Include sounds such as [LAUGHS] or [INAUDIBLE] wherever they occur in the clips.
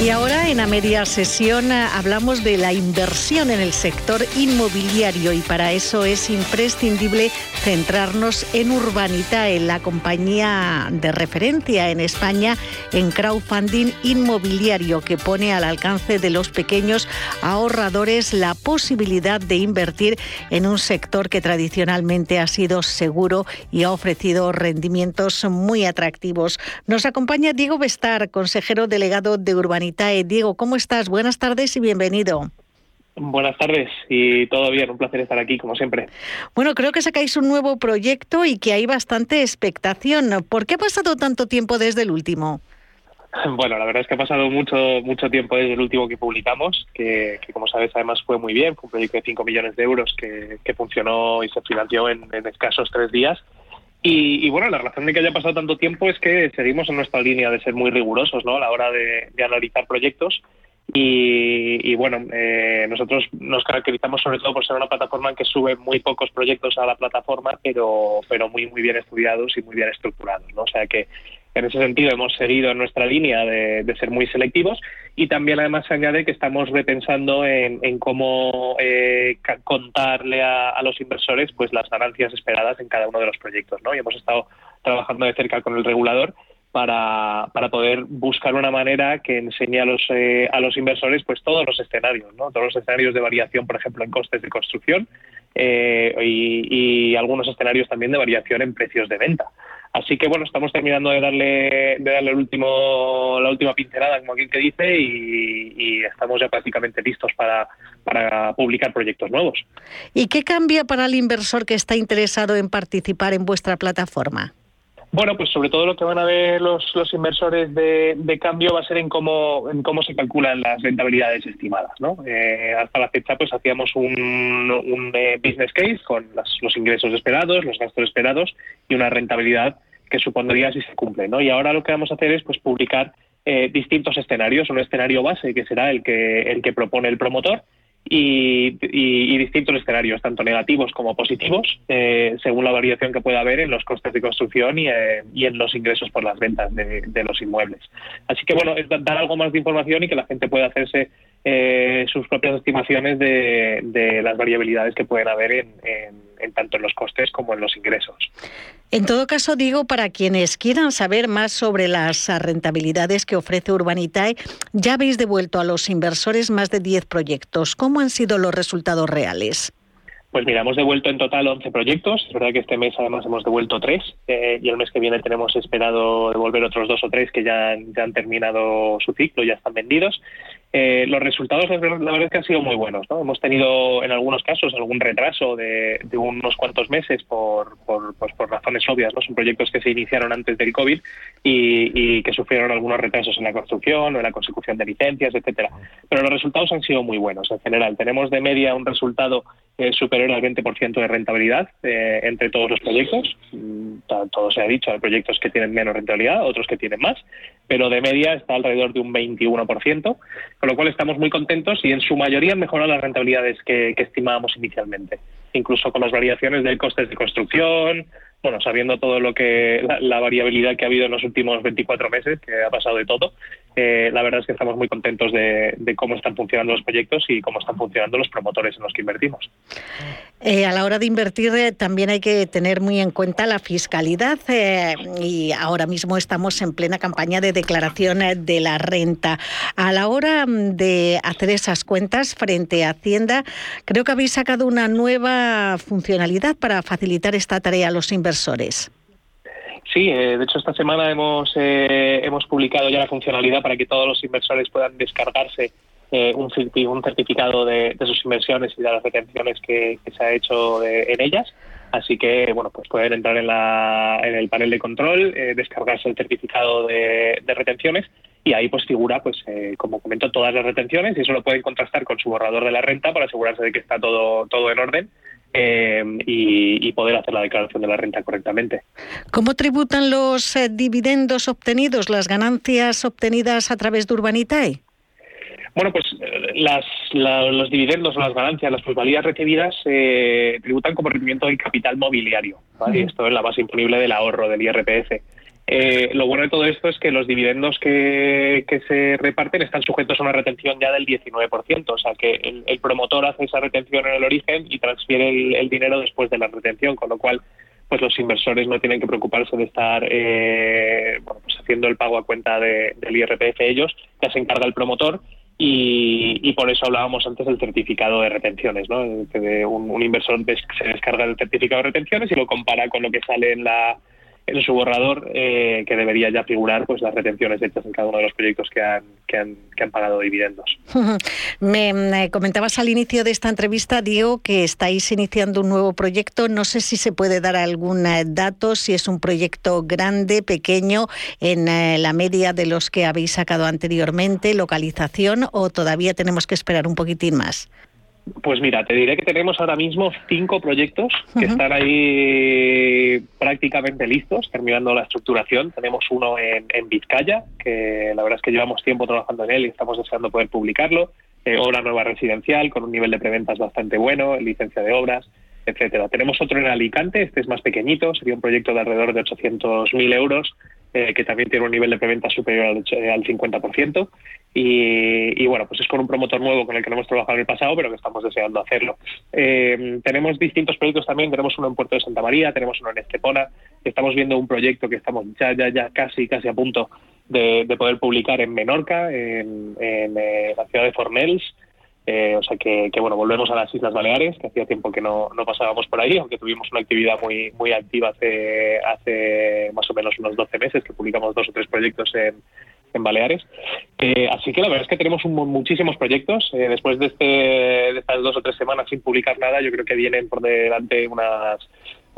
Y ahora en la media sesión eh, hablamos de la inversión en el sector inmobiliario y para eso es imprescindible centrarnos en Urbanitae, la compañía de referencia en España en crowdfunding inmobiliario que pone al alcance de los pequeños ahorradores la posibilidad de invertir en un sector que tradicionalmente ha sido seguro y ha ofrecido rendimientos muy atractivos. Nos acompaña Diego Bestar, consejero delegado de Diego, ¿cómo estás? Buenas tardes y bienvenido. Buenas tardes y todo bien, un placer estar aquí como siempre. Bueno, creo que sacáis un nuevo proyecto y que hay bastante expectación. ¿Por qué ha pasado tanto tiempo desde el último? [LAUGHS] Bueno, la verdad es que ha pasado mucho mucho tiempo desde el último que publicamos, que, como sabes además fue muy bien, fue un proyecto de 5 millones de euros que, funcionó y se financió en, en escasos tres días y, bueno, la razón de que haya pasado tanto tiempo es que seguimos en nuestra línea de ser muy rigurosos ¿no? a la hora de, analizar proyectos. Y, bueno, eh, nosotros nos caracterizamos sobre todo por ser una plataforma que sube muy pocos proyectos a la plataforma, pero, pero muy, muy bien estudiados y muy bien estructurados. ¿no? O sea que en ese sentido hemos seguido nuestra línea de, ser muy selectivos y también además se añade que estamos repensando en, cómo eh, contarle a, los inversores pues las ganancias esperadas en cada uno de los proyectos. ¿no? Y hemos estado trabajando de cerca con el regulador para, para poder buscar una manera que enseñe a los, eh, a los inversores pues todos los escenarios, ¿no? todos los escenarios de variación, por ejemplo, en costes de construcción eh, y algunos escenarios también de variación en precios de venta. Así que bueno, estamos terminando de darle, de darle la última pincelada, como quien que dice, y, estamos ya prácticamente listos para, para publicar proyectos nuevos. ¿Y qué cambia para el inversor que está interesado en participar en vuestra plataforma? Bueno, pues sobre todo lo que van a ver los, los inversores de, de, cambio va a ser en cómo, en cómo se calculan las rentabilidades estimadas. ¿no? Eh, hasta la fecha pues hacíamos un, un eh, business case con los ingresos esperados, los gastos esperados y una rentabilidad que supondría si se cumple. ¿no? Y ahora lo que vamos a hacer es pues publicar eh, distintos escenarios, un escenario base que será el que, el que propone el promotor y, distintos escenarios, tanto negativos como positivos, eh, según la variación que pueda haber en los costes de construcción y, eh, en los ingresos por las ventas de, los inmuebles. Así que, bueno, es dar algo más de información y que la gente pueda hacerse eh, sus propias estimaciones de, las variabilidades que pueden haber en, tanto en los costes como en los ingresos. En todo caso, digo, para quienes quieran saber más sobre las rentabilidades que ofrece Urbanitae, ya habéis devuelto a los inversores más de 10 proyectos. ¿Cómo han sido los resultados reales? Pues mira, hemos devuelto en total 11 proyectos. Es verdad que este mes además hemos devuelto tres eh, y el mes que viene tenemos esperado devolver otros dos o tres que ya, ya han terminado su ciclo, ya están vendidos. Eh, los resultados, la verdad es que han sido muy buenos. ¿no? Hemos tenido, en algunos casos, algún retraso de, unos cuantos meses por, por, pues por razones obvias. ¿no? Son proyectos que se iniciaron antes del COVID y, que sufrieron algunos retrasos en la construcción o en la consecución de licencias, etcétera. Pero los resultados han sido muy buenos en general. Tenemos de media un resultado superior al 20% de rentabilidad eh, entre todos los proyectos. Mm, todo se ha dicho, hay proyectos que tienen menos rentabilidad, otros que tienen más, pero de media está alrededor de un 21% con lo cual estamos muy contentos y en su mayoría han mejorado las rentabilidades que, estimábamos inicialmente, incluso con las variaciones del coste de construcción, bueno, sabiendo todo lo que la, variabilidad que ha habido en los últimos 24 meses, que ha pasado de todo, eh, la verdad es que estamos muy contentos de, cómo están funcionando los proyectos y cómo están funcionando los promotores en los que invertimos. Eh, a la hora de invertir eh, también hay que tener muy en cuenta la fiscalidad y ahora mismo estamos en plena campaña de declaración de la renta. A la hora mm, de hacer esas cuentas frente a Hacienda, creo que habéis sacado una nueva funcionalidad para facilitar esta tarea a los inversores Sí, eh, de hecho esta semana hemos, eh, hemos publicado ya la funcionalidad para que todos los inversores puedan descargarse eh, un, certificado de, sus inversiones y de las retenciones que, se ha hecho en ellas. Así que, bueno, pues pueden entrar en, la, en el panel de control, descargarse el certificado de, retenciones y ahí pues figura, pues como comento, todas las retenciones y eso lo pueden contrastar con su borrador de la renta para asegurarse de que está todo, todo en orden eh, y, poder hacer la declaración de la renta correctamente. ¿Cómo tributan los eh, dividendos obtenidos, las ganancias obtenidas a través de Urbanitae? Bueno, pues las, los dividendos o las ganancias, las plusvalías recibidas tributan como rendimiento del capital mobiliario. Esto es la base imponible del ahorro del IRPF. Eh, lo bueno de todo esto es que los dividendos que, se reparten están sujetos a una retención ya del 19%, o sea que el, promotor hace esa retención en el origen y transfiere el, dinero después de la retención, con lo cual pues los inversores no tienen que preocuparse de estar eh, bueno, pues haciendo el pago a cuenta del IRPF ellos, ya se encarga el promotor y, por eso hablábamos antes del certificado de retenciones, ¿no? Que un, inversor se descarga el certificado de retenciones y lo compara con lo que sale en la en su borrador eh, que debería ya figurar pues las retenciones hechas en cada uno de los proyectos que han, que han, que han pagado dividendos. [LAUGHS] Me comentabas al inicio de esta entrevista, Diego, que estáis iniciando un nuevo proyecto. No sé si se puede dar algún eh, dato, si es un proyecto grande, pequeño, en eh, la media de los que habéis sacado anteriormente, localización, o todavía tenemos que esperar un poquitín más. Pues mira, te diré que tenemos ahora mismo cinco proyectos que están ahí prácticamente listos, terminando la estructuración. Tenemos uno en, Vizcaya, que la verdad es que llevamos tiempo trabajando en él y estamos deseando poder publicarlo. Eh, obra nueva residencial con un nivel de preventas bastante bueno, licencia de obras, etcétera. Tenemos otro en Alicante, este es más pequeñito, sería un proyecto de alrededor de 800.000 euros, eh, que también tiene un nivel de preventa superior al, al 50%. Y, bueno, pues es con un promotor nuevo con el que no hemos trabajado en el pasado, pero que estamos deseando hacerlo. Eh, tenemos distintos proyectos también, tenemos uno en Puerto de Santa María, tenemos uno en Estepona, estamos viendo un proyecto que estamos ya, ya, ya casi, casi a punto de, poder publicar en Menorca, en, eh, la ciudad de Fornells. Eh, o sea que, bueno, volvemos a las Islas Baleares, que hacía tiempo que no, no, pasábamos por ahí, aunque tuvimos una actividad muy, muy activa hace, hace más o menos unos 12 meses, que publicamos dos o tres proyectos en, en Baleares. Eh, así que la verdad es que tenemos muchísimos proyectos. Eh, después de, este, de estas dos o tres semanas sin publicar nada, yo creo que vienen por delante unas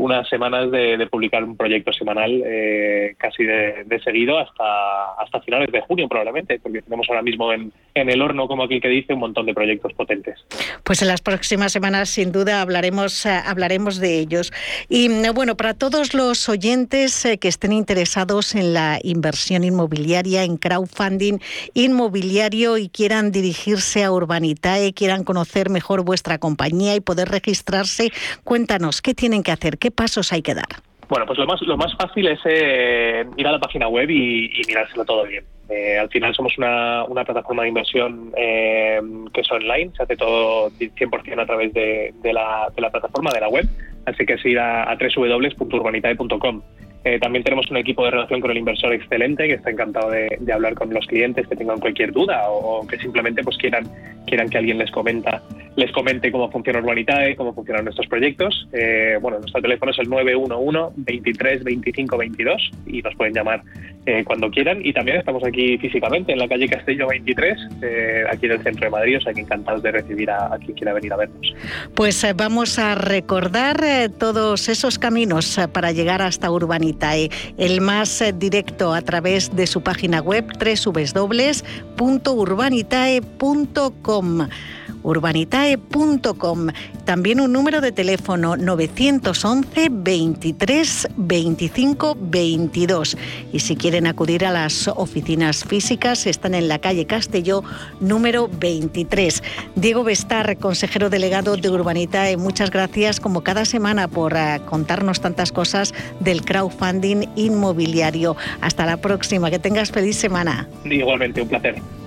unas semanas de, publicar un proyecto semanal eh, casi de, seguido hasta, hasta finales de junio probablemente, porque tenemos ahora mismo en, en el horno, como aquí que dice, un montón de proyectos potentes. Pues en las próximas semanas sin duda hablaremos, eh, hablaremos de ellos. Y mm, bueno, para todos los oyentes eh, que estén interesados en la inversión inmobiliaria, en crowdfunding inmobiliario y quieran dirigirse a Urbanitae, quieran conocer mejor vuestra compañía y poder registrarse, cuéntanos, ¿qué tienen que hacer? ¿Qué pasos hay que dar? Bueno, pues lo más, lo más fácil es eh, ir a la página web y, mirárselo todo bien. Eh, al final somos una, una plataforma de inversión eh, que es online, se hace todo 100% a través de, la, plataforma, de la web, así que es ir a, a www.urbanitae.com. Eh, también tenemos un equipo de relación con el inversor excelente que está encantado de, hablar con los clientes que tengan cualquier duda o, que simplemente pues quieran quieran que alguien les comenta les comente cómo funciona Urbanitae, cómo funcionan nuestros proyectos. Eh, bueno, nuestro teléfono es el 911 23 25 22 y nos pueden llamar eh, cuando quieran. Y también estamos aquí físicamente en la calle Castillo 23, aquí en el centro de Madrid, o sea que encantados de recibir a, a quien quiera venir a vernos. Pues vamos a recordar todos esos caminos para llegar hasta Urbanitae el más eh, directo a través de su página web www.urbanitae.com urbanitae.com. También un número de teléfono 911 23 25 22. Y si quieren acudir a las oficinas físicas, están en la calle Castelló número 23. Diego Bestar, consejero delegado de Urbanitae, muchas gracias como cada semana por eh, contarnos tantas cosas del crowdfunding inmobiliario. Hasta la próxima, que tengas feliz semana. Igualmente, un placer.